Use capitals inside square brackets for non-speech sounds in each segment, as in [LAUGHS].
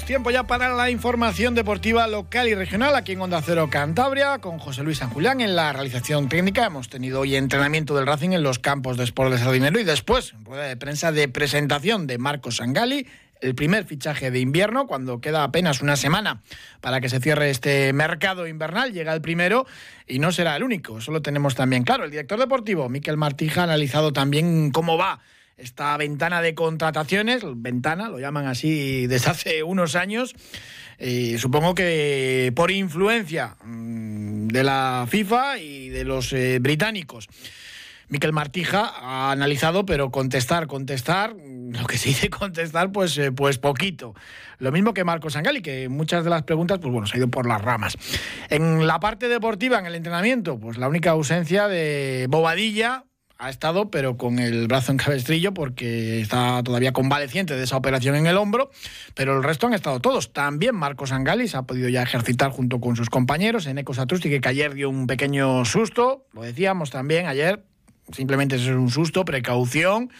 Tiempo ya para la información deportiva local y regional aquí en Onda Cero Cantabria con José Luis San Julián en la realización técnica. Hemos tenido hoy entrenamiento del Racing en los campos de Sport de Sardinero y después rueda de prensa de presentación de Marcos Sangali, el primer fichaje de invierno, cuando queda apenas una semana para que se cierre este mercado invernal. Llega el primero y no será el único, eso lo tenemos también claro. El director deportivo, Miquel Martija, ha analizado también cómo va esta ventana de contrataciones, ventana, lo llaman así desde hace unos años, eh, supongo que por influencia mm, de la FIFA y de los eh, británicos. Miquel Martija ha analizado, pero contestar, contestar, mm, lo que se dice [LAUGHS] contestar, pues, eh, pues poquito. Lo mismo que Marco Sangali, que muchas de las preguntas, pues bueno, se ha ido por las ramas. En la parte deportiva, en el entrenamiento, pues la única ausencia de Bobadilla, ha estado, pero con el brazo en cabestrillo porque está todavía convaleciente de esa operación en el hombro, pero el resto han estado todos. También Marcos Angalis ha podido ya ejercitar junto con sus compañeros en Ecosatrusti, que ayer dio un pequeño susto, lo decíamos también ayer, simplemente es un susto, precaución,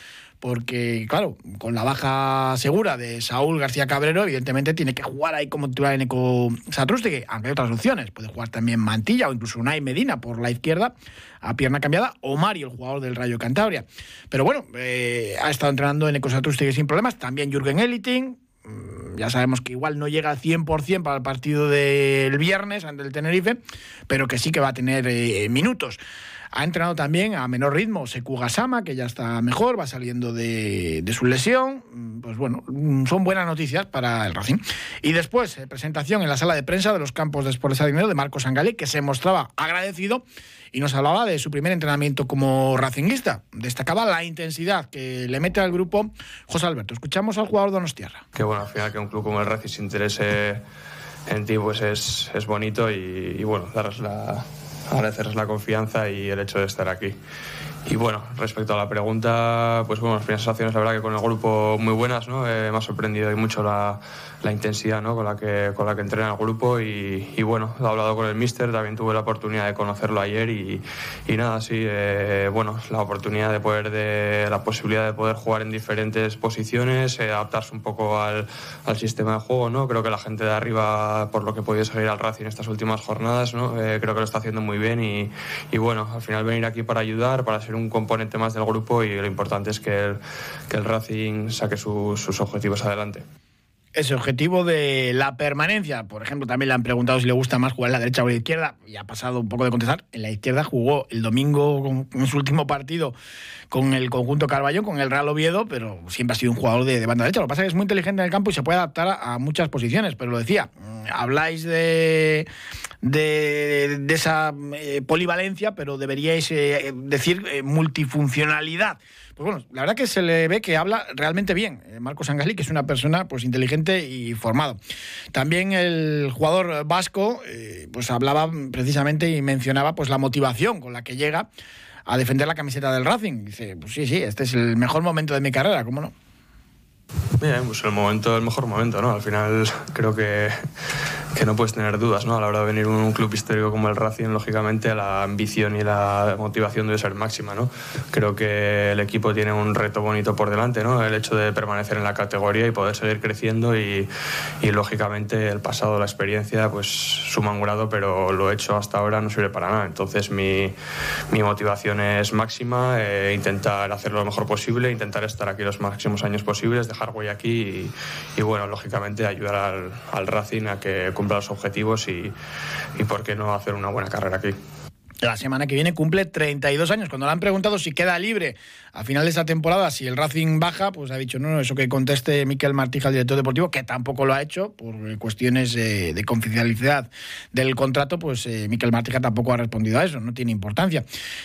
porque, claro, con la baja segura de Saúl García Cabrero, evidentemente tiene que jugar ahí como titular en Eco Satrústegui, aunque hay otras opciones. Puede jugar también Mantilla o incluso Unai Medina por la izquierda, a pierna cambiada, o Mario, el jugador del Rayo Cantabria. Pero bueno, eh, ha estado entrenando en Eco Satrústegui sin problemas. También Jürgen Eliting, mm, ya sabemos que igual no llega al 100% para el partido del viernes ante el Tenerife, pero que sí que va a tener eh, minutos. Ha entrenado también a menor ritmo Sekugasama, que ya está mejor, va saliendo de, su lesión. Mm, pues bueno, mm, son buenas noticias para el Racing. Y después, eh, presentación en la sala de prensa de los campos de Sport de Dinero de Marcos Angale, que se mostraba agradecido y nos hablaba de su primer entrenamiento como racinguista. Destacaba la intensidad que le mete al grupo José Alberto. Escuchamos al jugador Donostierra. Que bueno, al final que un club como el Racing se interese en ti pues es, es bonito y, bueno, darles la agradecerles la confianza y el hecho de estar aquí. Y bueno, respecto a la pregunta, pues bueno, las primeras sensaciones, la verdad que con el grupo muy buenas, ¿no? Eh, me ha sorprendido y mucho la, la intensidad ¿no? con, la que, con la que entrena el grupo y, bueno, he hablado con el míster, también tuve la oportunidad de conocerlo ayer y, nada, sí, eh, bueno, la oportunidad de poder, de, la posibilidad de poder jugar en diferentes posiciones, eh, adaptarse un poco al, sistema de juego, ¿no? Creo que la gente de arriba, por lo que he podido seguir al Racing estas últimas jornadas, ¿no? Eh, creo que lo está haciendo muy bien y, bueno, al final venir aquí para ayudar, para ser un componente más del grupo y lo importante es que el, que el Racing saque su, sus objetivos adelante ese objetivo de la permanencia. Por ejemplo, también le han preguntado si le gusta más jugar en la derecha o en la izquierda y ha pasado un poco de contestar. En la izquierda jugó el domingo en su último partido con el conjunto Carballón, con el Real Oviedo, pero siempre ha sido un jugador de, banda derecha. Lo que pasa es que es muy inteligente en el campo y se puede adaptar a, a muchas posiciones, pero lo decía, mm, habláis de, de, de esa eh, polivalencia, pero deberíais eh, decir eh, multifuncionalidad. Pues bueno, la verdad que se le ve que habla realmente bien. Eh, Marcos Angali, que es una persona pues inteligente y formado. También el jugador vasco eh, pues hablaba precisamente y mencionaba pues la motivación con la que llega a defender la camiseta del Racing. Dice, pues sí, sí, este es el mejor momento de mi carrera, ¿cómo no? Bien, pues el momento, el mejor momento, ¿no? Al final creo que, que no puedes tener dudas, ¿no? A la hora de venir un club histórico como el Racing, lógicamente la ambición y la motivación debe ser máxima, ¿no? Creo que el equipo tiene un reto bonito por delante, ¿no? El hecho de permanecer en la categoría y poder seguir creciendo y, lógicamente el pasado, la experiencia, pues suma un grado, pero lo hecho hasta ahora no sirve para nada. Entonces mi, mi motivación es máxima, eh, intentar hacerlo lo mejor posible, intentar estar aquí los máximos años posibles, dejar huella aquí y, bueno, lógicamente ayudar al, Racing a que cumpla los objetivos y, y por qué no hacer una buena carrera aquí la semana que viene cumple 32 años. Cuando le han preguntado si queda libre a final de esa temporada, si el Racing baja, pues ha dicho, no, no eso que conteste Miquel Martija, el director deportivo, que tampoco lo ha hecho por cuestiones eh, de confidencialidad del contrato, pues eh, Miquel Martija tampoco ha respondido a eso, no tiene importancia.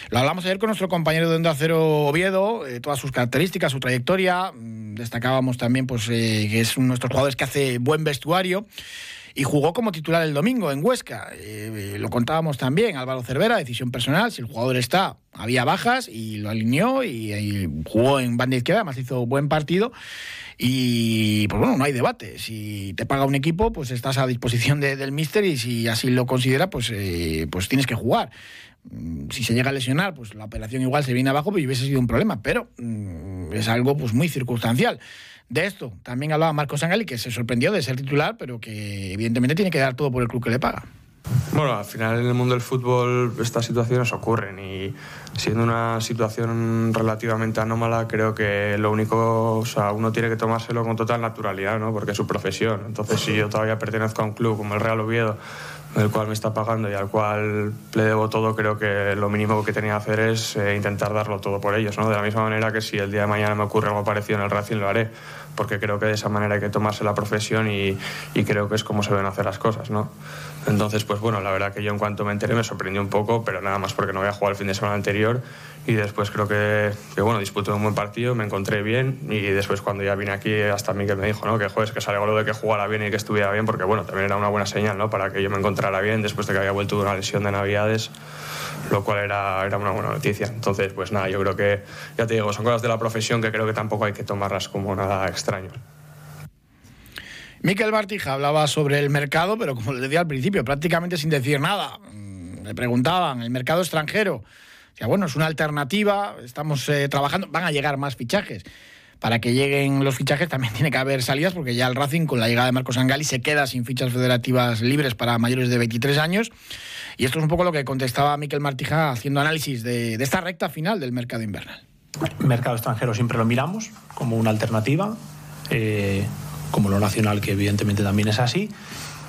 Lo hablamos ayer con nuestro compañero de Onda Cero Oviedo, eh, todas sus características, su trayectoria, destacábamos también pues que es uno de nuestros jugadores que hace buen vestuario y jugó como titular el domingo en Huesca. Eh, lo contábamos también, Álvaro Cervera, decisión personal, si el jugador está, había bajas y lo alineó y, jugó en banda izquierda, además hizo buen partido. Y pues bueno, no hay debate. Si te paga un equipo, pues estás a disposición del míster y si así lo considera, pues, eh, pues tienes que jugar. Mm, si se llega a lesionar, pues la operación igual se viene abajo, pues hubiese sido un problema, pero mm, es algo pues muy circunstancial. De esto también hablaba Marcos Sangali, que se sorprendió de ser titular, pero que evidentemente tiene que dar todo por el club que le paga. Bueno, al final en el mundo del fútbol estas situaciones ocurren y siendo una situación relativamente anómala, creo que lo único, o sea, uno tiene que tomárselo con total naturalidad, ¿no? Porque es su profesión. Entonces, si yo todavía pertenezco a un club como el Real Oviedo, el cual me está pagando y al cual le debo todo, creo que lo mínimo que tenía que hacer es eh, intentar darlo todo por ellos, ¿no? De la misma manera que si el día de mañana me ocurre algo parecido en el Racing, lo haré, porque creo que de esa manera hay que tomarse la profesión y, y creo que es como se deben hacer las cosas, ¿no? Entonces, pues bueno, la verdad que yo en cuanto me enteré me sorprendió un poco, pero nada más porque no había jugado el fin de semana anterior y después creo que, que bueno, disputé un buen partido, me encontré bien y después cuando ya vine aquí hasta mí que me dijo, ¿no? Que joder, que salió lo de que jugara bien y que estuviera bien, porque bueno, también era una buena señal, ¿no? Para que yo me encontrara bien después de que había vuelto de una lesión de Navidades lo cual era, era una buena noticia. Entonces, pues nada, yo creo que, ya te digo, son cosas de la profesión que creo que tampoco hay que tomarlas como nada extraño. Miquel Martija hablaba sobre el mercado, pero como les decía al principio, prácticamente sin decir nada. Mm, le preguntaban, el mercado extranjero. Ya bueno, es una alternativa, estamos eh, trabajando, van a llegar más fichajes. Para que lleguen los fichajes también [LAUGHS] tiene que haber salidas, porque ya el Racing, con la llegada de Marcos Angali, se queda sin fichas federativas libres para mayores de 23 años. Y esto es un poco lo que contestaba Miquel Martija haciendo análisis de, esta recta final del mercado invernal. mercado extranjero siempre lo miramos como una alternativa. Eh, como lo nacional, que evidentemente también es así.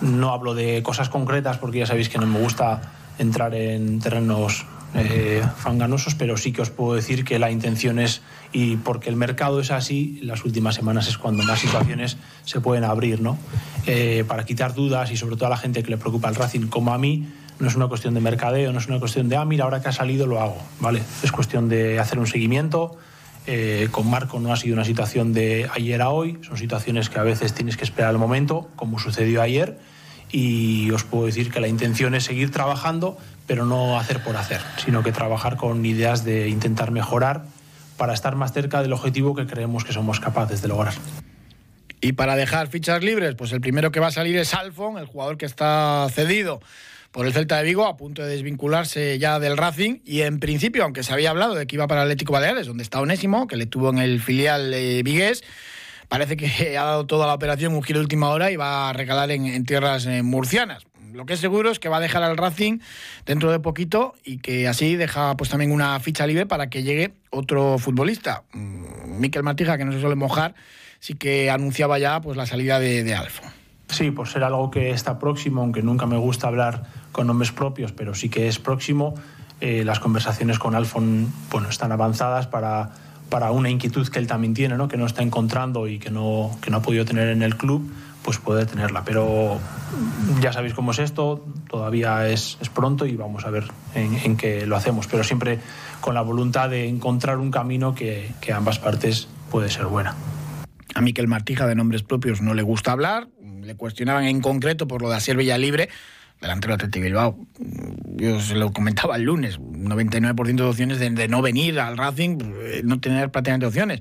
No hablo de cosas concretas porque ya sabéis que no me gusta entrar en terrenos eh, fanganosos, pero sí que os puedo decir que la intención es, y porque el mercado es así, las últimas semanas es cuando más situaciones se pueden abrir, ¿no? Eh, para quitar dudas y sobre todo a la gente que le preocupa el Racing como a mí, no es una cuestión de mercadeo, no es una cuestión de, ah, mira, ahora que ha salido lo hago, ¿vale? Es cuestión de hacer un seguimiento, eh, con Marco no ha sido una situación de ayer a hoy, son situaciones que a veces tienes que esperar el momento, como sucedió ayer, y os puedo decir que la intención es seguir trabajando, pero no hacer por hacer, sino que trabajar con ideas de intentar mejorar para estar más cerca del objetivo que creemos que somos capaces de lograr. Y para dejar fichas libres, pues el primero que va a salir es Alfon, el jugador que está cedido por el Celta de Vigo, a punto de desvincularse ya del Racing. Y en principio, aunque se había hablado de que iba para Atlético Baleares, donde está Onésimo, que le tuvo en el filial eh, Vigués, parece que [LAUGHS] ha dado toda la operación un giro última hora y va a recalar en, tierras eh, murcianas. Lo que es seguro es que va a dejar al Racing dentro de poquito y que así deja pues también una ficha libre para que llegue otro futbolista. Mm, Miquel Martija, que no se suele mojar, sí que anunciaba ya pues la salida de, de Alfo. Sí, por ser algo que está próximo, aunque nunca me gusta hablar con nombres propios, pero sí que es próximo. Eh, las conversaciones con Alfon bueno, están avanzadas para, para una inquietud que él también tiene, ¿no? que no está encontrando y que no, que no ha podido tener en el club, pues puede tenerla. Pero ya sabéis cómo es esto, todavía es, es pronto y vamos a ver en, en, qué lo hacemos, pero siempre con la voluntad de encontrar un camino que, que ambas partes puede ser buena. A Miquel Martija de nombres propios no le gusta hablar, le cuestionaban en concreto por lo de Asier Libre, delantero de Atlético Bilbao. Yo se lo comentaba el lunes, 99% de opciones de, no venir al Racing, eh, no tener prácticamente opciones.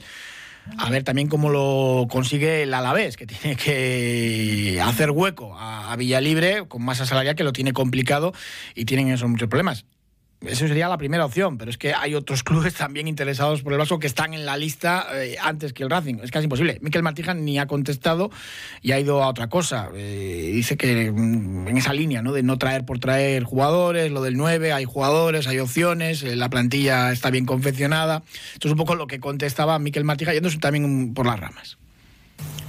A ver también cómo lo consigue el Alavés, que tiene que hacer hueco a, a Villalibre con masa salarial, que lo tiene complicado y tienen esos muchos problemas. Eso sería la primera opción, pero es que hay otros [LAUGHS] clubes también interesados por el Vasco que están en la lista eh, antes que el Racing. Es casi imposible. Miquel Martijan ni ha contestado y ha ido a otra cosa. Eh, dice que mm, en esa línea ¿no? de no traer por traer jugadores, lo del 9, hay jugadores, hay opciones, eh, la plantilla está bien confeccionada. Esto es un poco lo que contestaba Miquel Martijan, yéndose también por las ramas.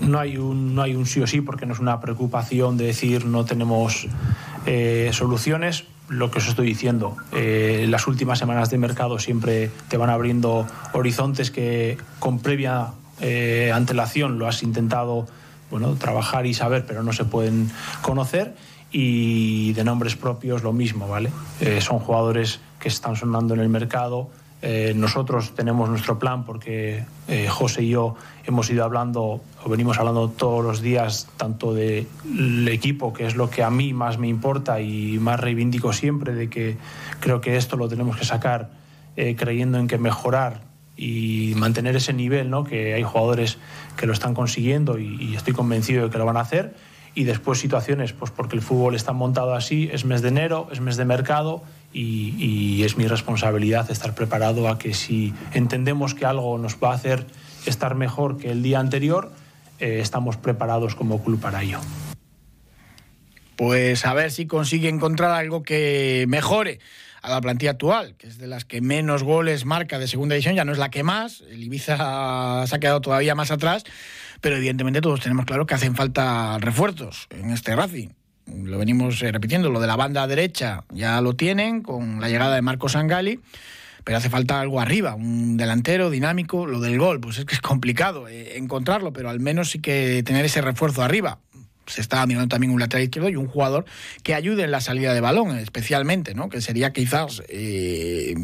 No hay, un, no hay un sí o sí porque no es una preocupación de decir no tenemos soluciones lo que os estoy diciendo. Eh, las últimas semanas de mercado siempre te van abriendo horizontes que con previa eh, antelación lo has intentado bueno, trabajar y saber, pero no se pueden conocer. Y de nombres propios lo mismo, ¿vale? Eh, son jugadores que están sonando en el mercado. Eh, nosotros tenemos nuestro plan porque eh, José y yo hemos ido hablando o venimos hablando todos los días tanto del equipo, que es lo que a mí más me importa y más reivindico siempre, de que creo que esto lo tenemos que sacar eh, creyendo en que mejorar y mantener ese nivel, ¿no? que hay jugadores que lo están consiguiendo y, y estoy convencido de que lo van a hacer. Y después situaciones, pues porque el fútbol está montado así, es mes de enero, es mes de mercado y, es mi responsabilidad estar preparado a que si entendemos que algo nos va a hacer estar mejor que el día anterior, eh, estamos preparados como club para ello. Pues a ver si consigue encontrar algo que mejore a la plantilla actual, que es de las que menos goles marca de segunda división, ya no es la que más, el Ibiza se ha quedado todavía más atrás, pero evidentemente todos tenemos claro que hacen falta refuerzos en este Racing lo venimos repitiendo, lo de la banda derecha ya lo tienen con la llegada de Marcos Sangali, pero hace falta algo arriba, un delantero dinámico, lo del gol, pues es que es complicado eh, encontrarlo, pero al menos sí que tener ese refuerzo arriba se está mirando también un lateral izquierdo y un jugador que ayude en la salida de balón, especialmente, ¿no? que sería quizás eh,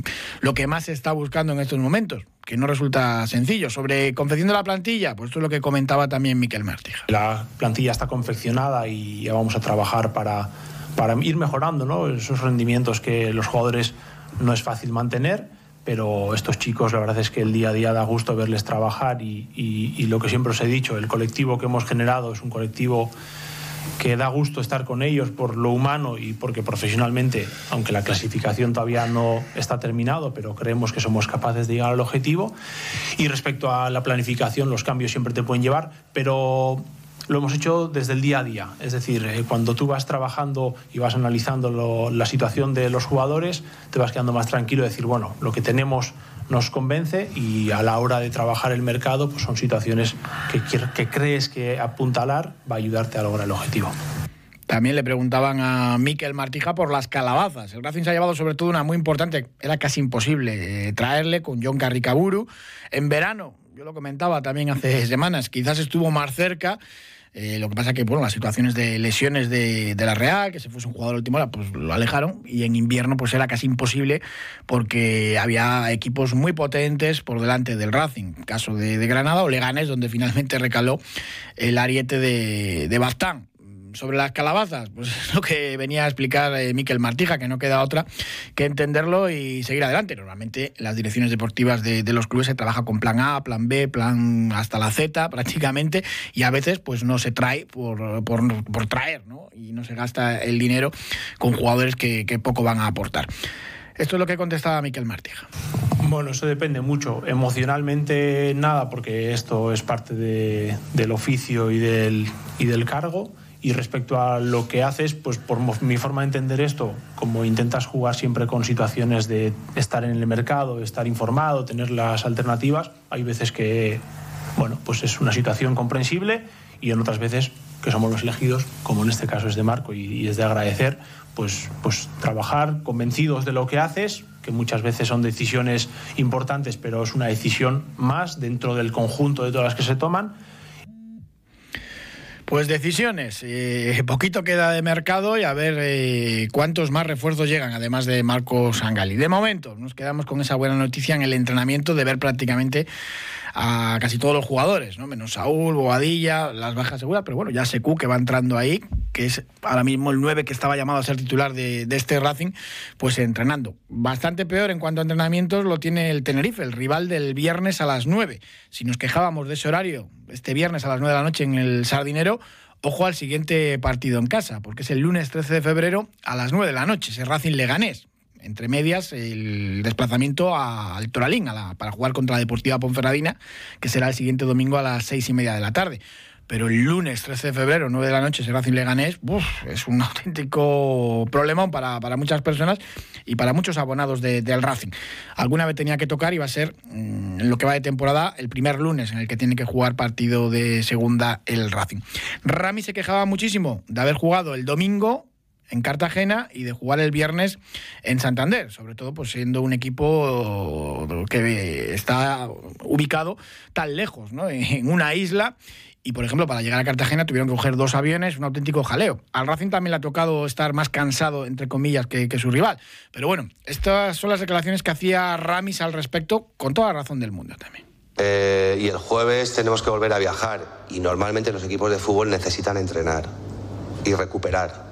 lo que más se está buscando en estos momentos, que no resulta sencillo. Sobre confección de la plantilla, pues esto es lo que comentaba también Miquel Martija. La plantilla está confeccionada y ya vamos a trabajar para, para ir mejorando ¿no? esos rendimientos que los jugadores no es fácil mantener pero estos chicos la verdad es que el día a día da gusto verles trabajar y, lo que siempre os he dicho, el colectivo que hemos generado es un colectivo que da gusto estar con ellos por lo humano y porque profesionalmente, aunque la clasificación todavía no está terminado, pero creemos que somos capaces de llegar al objetivo. Y respecto a la planificación, los cambios siempre te pueden llevar, pero lo hemos hecho desde el día a día. Es decir, eh, cuando tú vas trabajando y vas analizando la situación de los jugadores, te vas quedando más tranquilo y decir, bueno, lo que tenemos nos convence y a la hora de trabajar el mercado, pues son situaciones que, que crees que apuntalar va a ayudarte a lograr el objetivo. También le preguntaban a Miquel Martija por las calabazas. El Racing se ha llevado sobre todo una muy importante, era casi imposible eh, traerle con John Carricaburu. En verano, yo lo comentaba también hace [LAUGHS] semanas, quizás estuvo más cerca eh, lo que pasa que, bueno, las situaciones de lesiones de, la Real, que se fuese un jugador a última hora, pues lo alejaron y en invierno pues era casi imposible porque había equipos muy potentes por delante del Racing, caso de, Granada o Leganés, donde finalmente recaló el ariete de, de Bastán sobre las calabazas, pues es [LAUGHS] lo que venía a explicar eh, Miquel Martija, que no queda otra que entenderlo y seguir adelante. Normalmente las direcciones deportivas de, los clubes se trabaja con plan A, plan B, plan hasta la Z [LAUGHS] prácticamente, y a veces pues no se trae por, por, traer, ¿no? Y no se gasta el dinero con jugadores que, poco van a aportar. Esto es lo que contestaba Miquel Martija. Bueno, eso depende mucho. Emocionalmente nada, porque esto es parte del oficio y del, y del cargo. Y respecto a lo que haces, pues por mi forma de entender esto, como intentas jugar siempre con situaciones de estar en el mercado, estar informado, tener las alternativas, hay veces que, bueno, pues es una situación comprensible y en otras veces que somos los elegidos, como en este caso es de Marco y, es de agradecer, pues, pues trabajar convencidos de lo que haces, que muchas veces son decisiones importantes, pero es una decisión más dentro del conjunto de todas las que se toman pues decisiones. Eh, poquito queda de mercado y a ver eh, cuántos más refuerzos llegan, además de Marcos Sangali. De momento, nos quedamos con esa buena noticia en el entrenamiento de ver prácticamente a casi todos los jugadores, ¿no? menos Saúl, Boadilla, las bajas seguras, pero bueno, ya Secu que va entrando ahí, que es ahora mismo el 9 que estaba llamado a ser titular de, este Racing, pues entrenando. Bastante peor en cuanto a entrenamientos lo tiene el Tenerife, el rival del viernes a las 9. Si nos quejábamos de ese horario, este viernes a las 9 de la noche en el Sardinero, ojo al siguiente partido en casa, porque es el lunes 13 de febrero a las 9 de la noche, ese Racing Leganés entre medias, el desplazamiento al Toralín para jugar contra la Deportiva Ponferradina, que será el siguiente domingo a las seis y media de la tarde. Pero el lunes 13 de febrero, 9 de la noche, será Racing Leganés, es un [LAUGHS] auténtico problemón para, muchas personas y para muchos abonados del Racing. Alguna vez tenía que tocar y va a ser, mm, en lo que va de temporada, el primer lunes en el que tiene que jugar partido de segunda el Racing. Rami se quejaba muchísimo de haber jugado el domingo en Cartagena y de jugar el viernes en Santander, sobre todo pues siendo un equipo que está ubicado tan lejos, ¿no? en una isla y, por ejemplo, para llegar a Cartagena tuvieron que coger dos aviones, un auténtico jaleo. Al Racing también le ha tocado estar más cansado, entre comillas, que, su rival. Pero bueno, estas son las declaraciones que hacía Ramis al respecto, con toda la razón del mundo también. Eh, y el jueves tenemos que volver a viajar. Y normalmente los equipos de fútbol necesitan entrenar y recuperar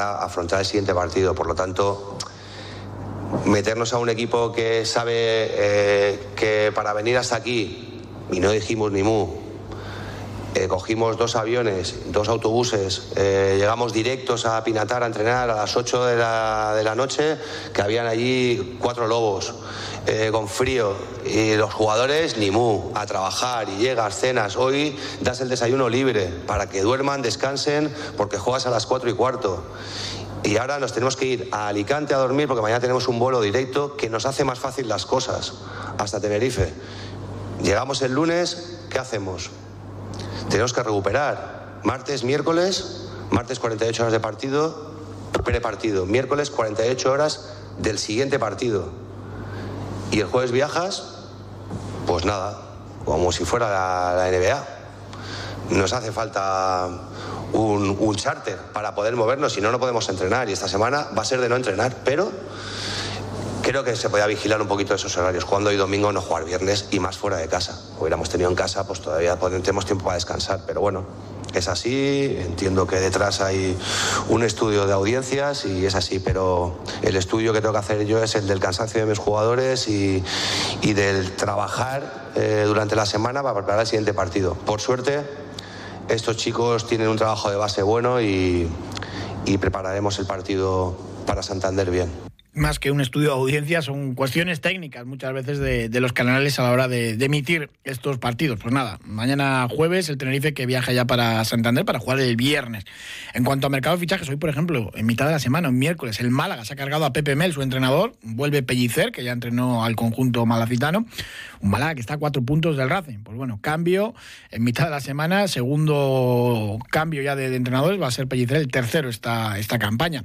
para afrontar el siguiente partido. Por lo tanto, meternos a un equipo que sabe eh, que para venir hasta aquí, y no dijimos ni mu, eh, cogimos dos aviones, dos autobuses, eh, llegamos directos a Pinatar a entrenar a las 8 de la, de la noche, que habían allí cuatro lobos, eh, con frío, y los jugadores ni mu, a trabajar, y llegas, cenas, hoy das el desayuno libre, para que duerman, descansen, porque juegas a las 4 y cuarto. Y ahora nos tenemos que ir a Alicante a dormir porque mañana tenemos un vuelo directo que nos hace más fácil las cosas hasta Tenerife. Llegamos el lunes, ¿qué hacemos? Tenemos que recuperar. Martes, miércoles, martes 48 horas de partido, prepartido. Miércoles 48 horas del siguiente partido. Y el jueves viajas, pues nada, como si fuera la, NBA. Nos hace falta un, un charter para poder movernos, si no, no podemos entrenar. Y esta semana va a ser de no entrenar, pero Creo que se podía vigilar un poquito esos horarios, jugando hoy domingo, no jugar viernes y más fuera de casa. Hubiéramos tenido en casa, pues todavía tenemos tiempo para descansar, pero bueno, es así, entiendo que detrás hay un estudio de audiencias y es así, pero el estudio que tengo que hacer yo es el del cansancio de mis jugadores y, del trabajar eh, durante la semana para preparar el siguiente partido. Por suerte, estos chicos tienen un trabajo de base bueno y prepararemos el partido para Santander bien más que un estudio de audiencia, son cuestiones técnicas muchas veces de, los canales a la hora de, emitir estos partidos. Pues nada, mañana jueves el Tenerife que viaja ya para Santander para jugar el viernes. En cuanto a mercado de fichajes, hoy por ejemplo, en mitad de la semana, un miércoles, el Málaga se ha cargado a Pepe Mel, su entrenador, vuelve Pellicer, que ya entrenó al conjunto malacitano, un Málaga que está a cuatro puntos del Racing. Pues bueno, cambio en mitad de la semana, segundo cambio ya de, entrenadores, va a ser Pellicer el tercero esta, esta campaña.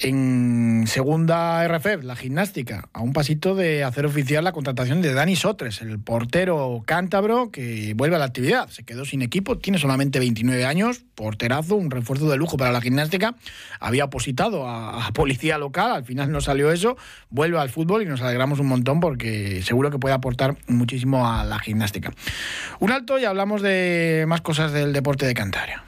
En segunda RFF, la gimnástica, a un pasito de hacer oficial la contratación de Dani Sotres, el portero cántabro que vuelve a la actividad. Se quedó sin equipo, tiene solamente 29 años, porterazo, un refuerzo de lujo para la gimnástica. Había opositado a, policía local, al final no salió eso. Vuelve al fútbol y nos alegramos un montón porque seguro que puede aportar muchísimo a la gimnástica. Un alto y hablamos de más cosas del deporte de Cantabria.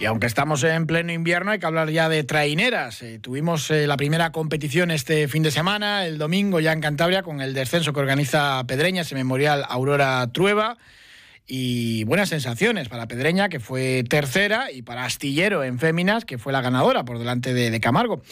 Y aunque estamos en pleno invierno, hay que hablar ya de traineras. Eh, tuvimos eh, la primera competición este fin de semana, el domingo ya en Cantabria, con el descenso que organiza Pedreña, ese memorial Aurora Trueba y buenas sensaciones para Pedreña, que fue tercera, y para Astillero en Féminas, que fue la ganadora por delante de, Camargo.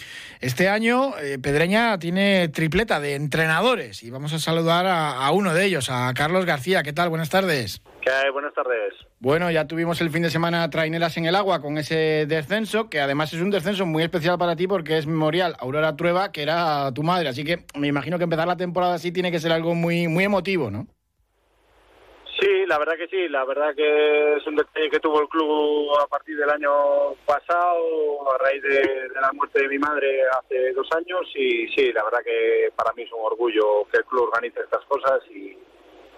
Este año eh, Pedreña tiene tripleta de entrenadores y vamos a saludar a, uno de ellos, a Carlos García. ¿Qué tal? Buenas tardes. ¿Qué? Buenas tardes. Bueno, ya tuvimos el fin de semana traineras en el agua con ese descenso, que además es un descenso muy especial para ti porque es memorial Aurora Trueba, que era tu madre. Así que me imagino que empezar la temporada así tiene que ser algo muy, muy emotivo, ¿no? Sí, la verdad que sí, la verdad que es un detalle que tuvo el club a partir del año pasado, a raíz de, la muerte de mi madre hace dos años y sí, la verdad que para mí es un orgullo que el club organice estas cosas y,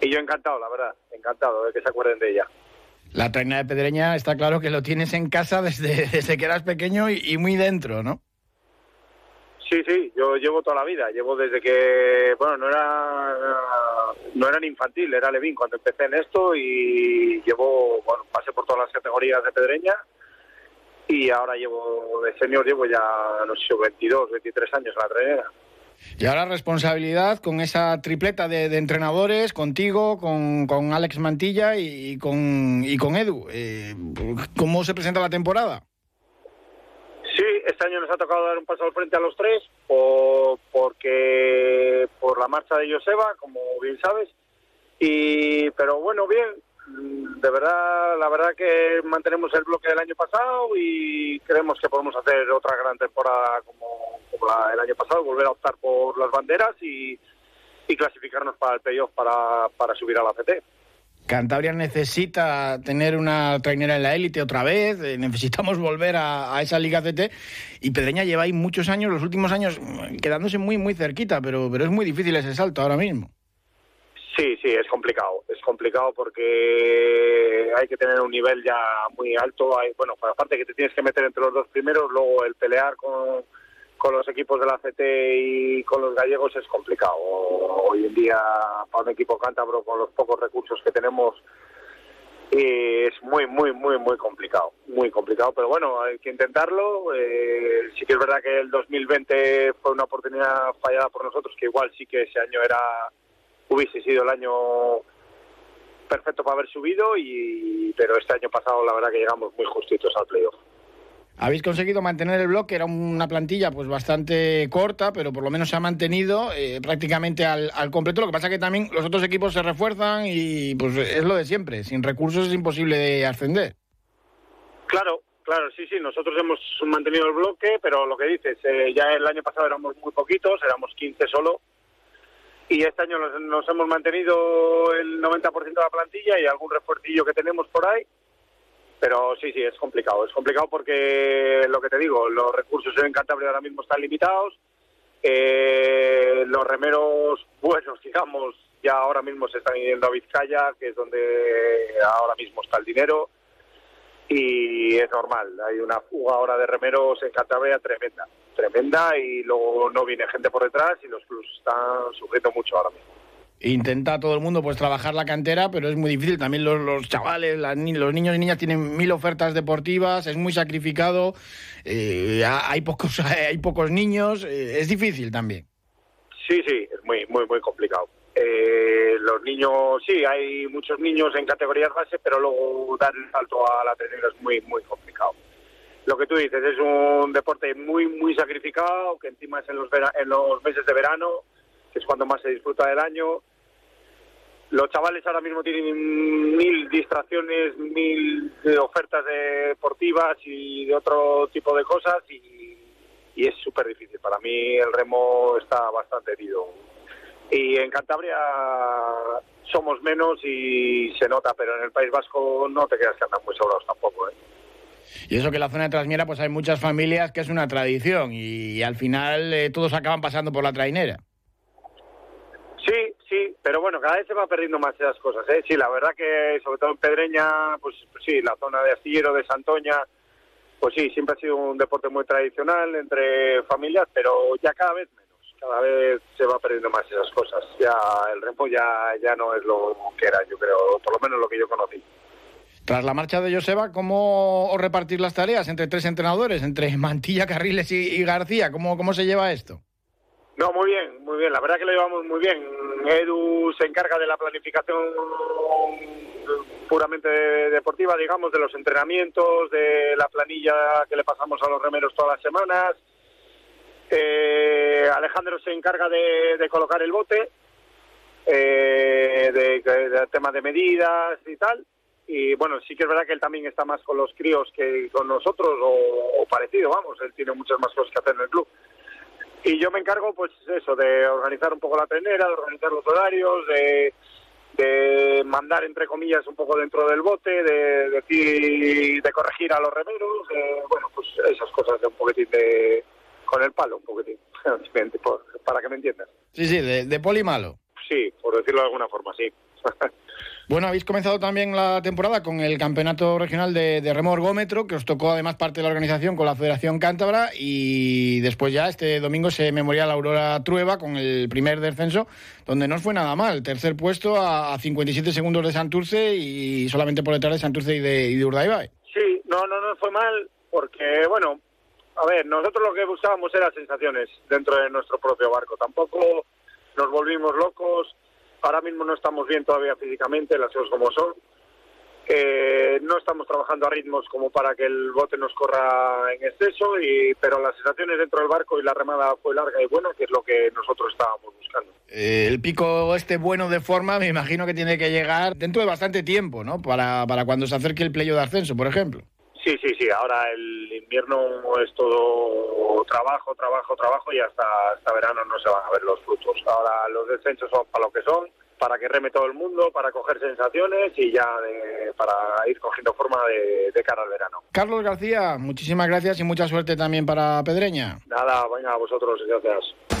yo encantado, la verdad, encantado de que se acuerden de ella. La traina de Pedreña está claro que lo tienes en casa desde, [LAUGHS] desde que eras pequeño y muy dentro, ¿no? Sí, sí, yo llevo toda la vida, llevo desde que, bueno, no era no era infantil, era Levín cuando empecé en esto y llevo, bueno, pasé por todas las categorías de Pedreña y ahora llevo de senior, llevo ya, no sé, 22, 23 años en la trenera. Y ahora responsabilidad con esa tripleta de, entrenadores, contigo, con, con, Alex Mantilla y, con, y con Edu. Eh, ¿Cómo se presenta la temporada? Sí, este año nos ha tocado dar un paso al frente a los tres, por, porque por la marcha de Joseba, como bien sabes. Y, pero bueno, bien, de verdad, la verdad que mantenemos el bloque del año pasado y creemos que podemos hacer otra gran temporada como, la, el año pasado, volver a optar por las banderas y, y clasificarnos para el playoff para, para subir a la CT. Cantabria necesita tener una trainera en la élite otra vez, eh, necesitamos volver a, esa Liga CT y Pedreña lleva ahí muchos años, los últimos años, quedándose muy, muy cerquita, pero, pero es muy difícil ese salto ahora mismo. Sí, sí, es complicado. Es complicado porque hay que tener un nivel ya muy alto. Hay, bueno, aparte que te tienes que meter entre los dos primeros, luego el pelear con, con los equipos de la CT y con los gallegos es complicado. Hoy en día, para un equipo cántabro, con los pocos recursos que tenemos, es muy, muy, muy, muy complicado. Muy complicado, pero bueno, hay que intentarlo. Eh, sí que es verdad que el 2020 fue una oportunidad fallada por nosotros, que igual sí que ese año era hubiese sido el año perfecto para haber subido, y pero este año pasado la verdad que llegamos muy justitos al playoff. Habéis conseguido mantener el bloque, era una plantilla pues bastante corta, pero por lo menos se ha mantenido eh, prácticamente al, completo. Lo que pasa que también los otros equipos se refuerzan y pues es lo de siempre. Sin recursos es imposible de ascender. Claro, claro, sí, sí. Nosotros hemos mantenido el bloque, pero lo que dices, eh, ya el año pasado éramos muy poquitos, éramos 15 solo. Y este año nos, nos hemos mantenido el 90% de la plantilla y algún refuercillo que tenemos por ahí pero sí, sí, es complicado. Es complicado porque, lo que te digo, los recursos en Cantabria ahora mismo están limitados. Eh, los remeros buenos, [LAUGHS] digamos, ya ahora mismo se están yendo a Vizcaya, que es donde ahora mismo está el dinero. Y es normal, hay una fuga ahora de remeros en Cantabria tremenda, tremenda, y luego no viene gente por detrás y los clubs están sufriendo mucho ahora mismo intenta todo el mundo pues trabajar la cantera, pero es muy difícil. También los, chavales, los niños y niñas tienen mil ofertas deportivas, es muy sacrificado, eh, hay pocos [LAUGHS] hay pocos niños, eh, es difícil también. Sí, sí, es muy muy muy complicado. Eh, los niños, sí, hay muchos niños en categorías base, pero luego dar el salto a la tenera es muy muy complicado. Lo que tú dices es un deporte muy muy sacrificado, que encima es en los en los meses de verano, que es cuando más se disfruta del año los chavales ahora mismo tienen mil distracciones, mil ofertas deportivas y de otro tipo de cosas y, es súper difícil. Para mí el remo está bastante herido. Y en Cantabria somos menos y se nota, pero en el País Vasco no te quedas que andan muy sobrados tampoco. ¿eh? Y eso que en la zona de Trasmiera pues hay muchas familias que es una tradición y, al final eh, todos acaban pasando por la trainera. Pero bueno, cada vez se va perdiendo más esas cosas. ¿eh? Sí, la verdad que sobre todo en Pedreña, pues, pues, sí, la zona de Astillero, de Santoña, pues sí, siempre ha sido un deporte muy tradicional entre familias, pero ya cada vez menos, cada vez se va perdiendo más esas cosas. Ya el remo ya, ya no es lo que era, yo creo, por lo menos lo que yo conocí. Tras la marcha de Joseba, ¿cómo os repartir las tareas entre tres entrenadores, entre Mantilla, Carriles y, y García? ¿Cómo, ¿Cómo se lleva esto? No, muy bien, muy bien. La verdad que lo llevamos muy bien. Edu se encarga de la planificación puramente deportiva, digamos, de los entrenamientos, de la planilla que le pasamos a los remeros todas las semanas. Eh, Alejandro se encarga de, colocar el bote, eh, de, tema de medidas y tal. Y bueno, sí que es verdad que él también está más con los críos que con nosotros, o parecido, vamos, él tiene muchas más cosas que hacer en el club. Y yo me encargo, pues eso, de organizar un poco la tenera, de organizar los horarios, de, de mandar, entre comillas, un poco dentro del bote, de decir, de corregir a los remeros, bueno, pues esas cosas de un poquitín de, con el palo, un poquitín, [LAUGHS] para que me entiendas. Sí, sí, de, de poli malo. Sí, por decirlo de alguna forma, sí. [LAUGHS] Bueno, habéis comenzado también la temporada con el Campeonato Regional de, de Remo que os tocó además parte de la organización con la Federación Cántabra y después ya este domingo se memoria la Aurora Trueba con el primer descenso, donde no fue nada mal. Tercer puesto a, 57 segundos de Santurce y solamente por detrás de Santurce y de, y Urdaibai. Sí, no, no, no fue mal porque, bueno, a ver, nosotros lo que buscábamos eran sensaciones dentro de nuestro propio barco. Tampoco nos volvimos locos ahora mismo no estamos bien todavía físicamente, las cosas como son. Eh, no estamos trabajando a ritmos como para que el bote nos corra en exceso, y, pero las sensaciones dentro del barco y la remada fue larga y bueno, que es lo que nosotros estábamos buscando. Eh, el pico este bueno de forma me imagino que tiene que llegar dentro de bastante tiempo, ¿no? Para, para cuando se acerque el playo de ascenso, por ejemplo. Sí, sí, sí. Ahora el invierno es todo trabajo, trabajo, trabajo y hasta, hasta verano no se van a ver los frutos. Ahora los descensos son para lo que son para que reme todo el mundo, para coger sensaciones y ya para ir cogiendo forma de, cara al verano. Carlos García, muchísimas gracias y mucha suerte también para Pedreña. Nada, venga, a vosotros, gracias.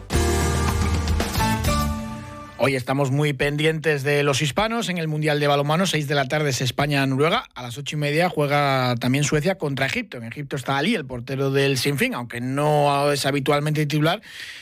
Hoy estamos muy pendientes de los hispanos en el Mundial de Balonmano. 6 de la tarde es España-Noruega. A las ocho y media juega también Suecia contra Egipto. En Egipto está Ali, el portero del Sinfín, aunque no es habitualmente titular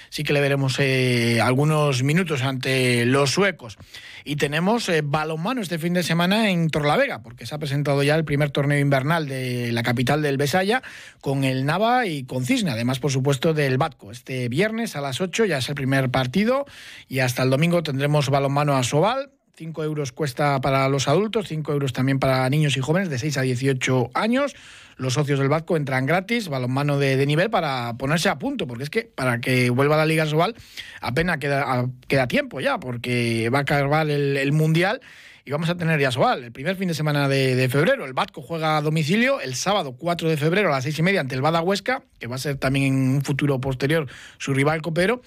sí que le veremos eh, algunos minutos ante los suecos. Y tenemos eh, balonmano este fin de semana en Torlavega, porque se ha presentado ya el primer torneo invernal de la capital del Besaya con el Nava y con Cisne, además, por supuesto, del Batco. Este viernes a las 8 ya es el primer partido y hasta el domingo tendremos balonmano a Sobal. 5 euros cuesta para los adultos, 5 euros también para niños y jóvenes de 6 a 18 años los socios del Vasco entran gratis, balonmano de, nivel para ponerse a punto, porque es que para que vuelva la Liga Sobal apenas queda, queda tiempo ya, porque va a acabar el, Mundial y vamos a tener ya Sobal, el primer fin de semana de, febrero. El Vasco juega a domicilio el sábado 4 de febrero a las 6 y media ante el Bada Huesca, que va a ser también en un futuro posterior su rival copero.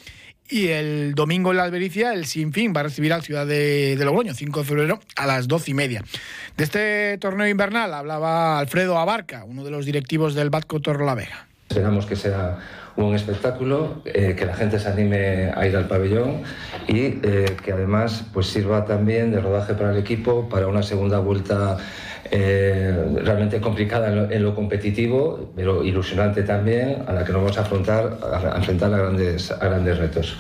Y el domingo en la Albericia, el Sinfín va a recibir al Ciudad de, Logroño, 5 de febrero, a las 12 y media. De este torneo invernal hablaba Alfredo Abarca, uno de los directivos del Batco Torro La Vega. Esperamos que sea un espectáculo, eh, que la gente se anime a ir al pabellón y eh, que además pues sirva también de rodaje para el equipo para una segunda vuelta eh, realmente complicada en lo, competitivo, pero ilusionante también, a la que nos vamos a afrontar a, enfrentar a grandes, a grandes retos.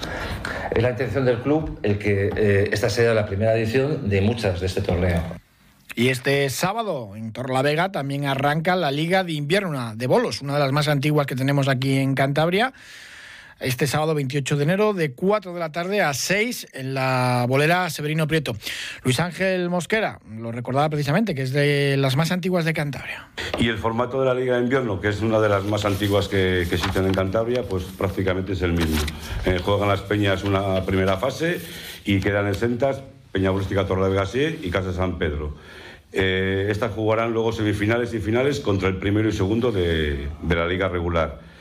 Es la intención del club el que esta sea la primera edición de muchas de este torneo. Y este sábado en Torlavega también arranca la Liga de Invierno de Bolos, una de las más antiguas que tenemos aquí en Cantabria. Este sábado 28 de enero, de 4 de la tarde a 6 en la bolera Severino Prieto. Luis Ángel Mosquera lo recordaba precisamente, que es de las más antiguas de Cantabria. Y el formato de la Liga de Invierno, que es una de las más antiguas que, existen en Cantabria, pues prácticamente es el mismo. Eh, juegan las Peñas una primera fase y quedan exentas Peña Bolística Torlavega y Casa San Pedro. Eh, estas jugarán luego semifinales y finales contra el primero y segundo de, la liga regular.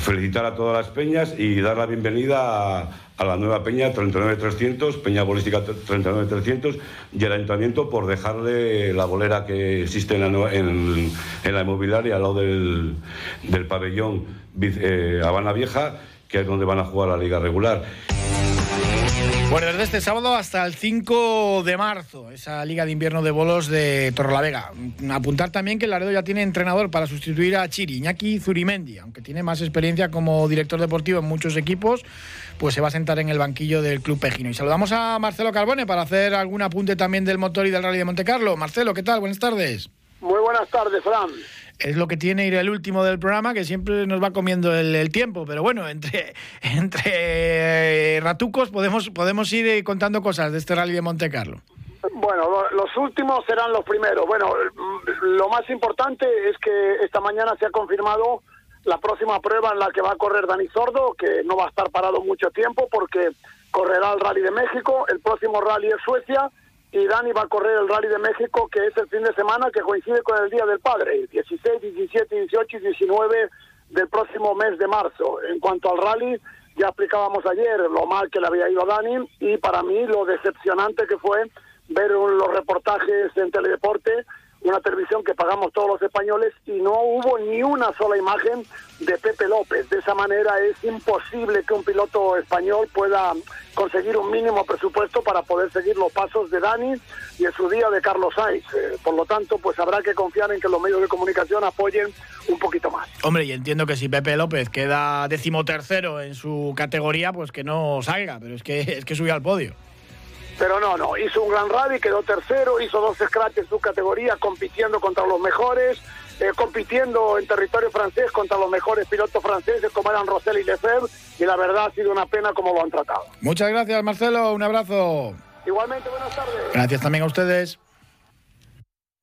Felicitar a todas las peñas y dar la bienvenida a, la nueva peña 39300, Peña Bolística 39300 y el ayuntamiento por dejarle la bolera que existe en la, inmobiliaria al lado del, pabellón eh, Habana Vieja, que es donde van a jugar la liga regular. Bueno, desde este sábado hasta el 5 de marzo, esa Liga de Invierno de Bolos de Torrelavega. Apuntar también que Laredo ya tiene entrenador para sustituir a Chiri, Iñaki Zurimendi, aunque tiene más experiencia como director deportivo en muchos equipos, pues se va a sentar en el banquillo del Club Pejino. Y saludamos a Marcelo Carbone para hacer algún apunte también del motor y del Rally de Montecarlo. Marcelo, ¿qué tal? Buenas tardes. Muy buenas tardes, Fran es lo que tiene ir el último del programa, que siempre nos va comiendo el, tiempo. Pero bueno, entre, [LAUGHS] entre eh, ratucos podemos, podemos ir eh, contando cosas de este rally de Monte Carlo. Bueno, los últimos serán los primeros. Bueno, lo más importante es que esta mañana se ha confirmado la próxima prueba en la que va a correr Dani Sordo, que no va a estar parado mucho tiempo porque correrá el Rally de México, el próximo Rally es Suecia y Dani va a correr el Rally de México, que es el fin de semana que coincide con el Día del Padre, 16, 17, 18 y 19 del próximo mes de marzo. En cuanto al rally, ya explicábamos ayer lo mal que le había ido a Dani y para mí lo decepcionante que fue ver los reportajes en Teledeporte una televisión que pagamos todos los españoles y no hubo ni una sola imagen de Pepe López. De esa manera es imposible que un piloto español pueda conseguir un mínimo presupuesto para poder seguir los pasos de Dani y en su día de Carlos Sainz. Eh, por lo tanto, pues habrá que confiar en que los medios de comunicación apoyen un poquito más. Hombre, y entiendo que si Pepe López queda decimotercero en su categoría, pues que no salga, pero es que [LAUGHS] es que subió al podio. Pero no, no, hizo un gran rally, quedó tercero, hizo dos scratch en su categoría, compitiendo contra los mejores, eh, compitiendo en territorio francés contra los mejores pilotos franceses como eran Rosell y Lefebvre, y la verdad ha sido una pena cómo lo han tratado. Muchas gracias, Marcelo, un abrazo. Igualmente, buenas tardes. Gracias también a ustedes.